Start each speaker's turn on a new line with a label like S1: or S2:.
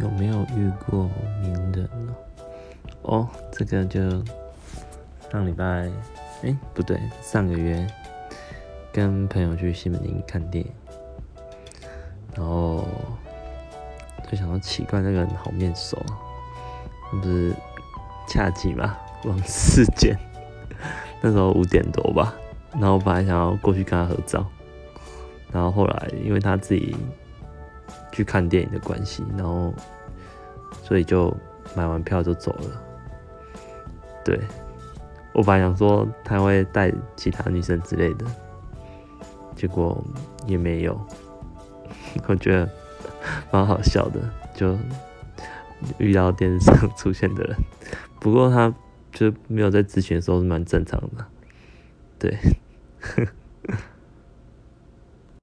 S1: 有没有遇过名人呢？哦，这个就上礼拜，哎，不对，上个月跟朋友去西门町看电影，然后就想到奇怪，那个人好面熟啊，那不是恰吉嘛，王世坚，那时候五点多吧，然后本来想要过去跟他合照，然后后来因为他自己。去看电影的关系，然后所以就买完票就走了。对我本来想说他会带其他女生之类的，结果也没有。我觉得蛮好笑的，就遇到电视上出现的人。不过他就没有在咨询的时候是蛮正常的。对。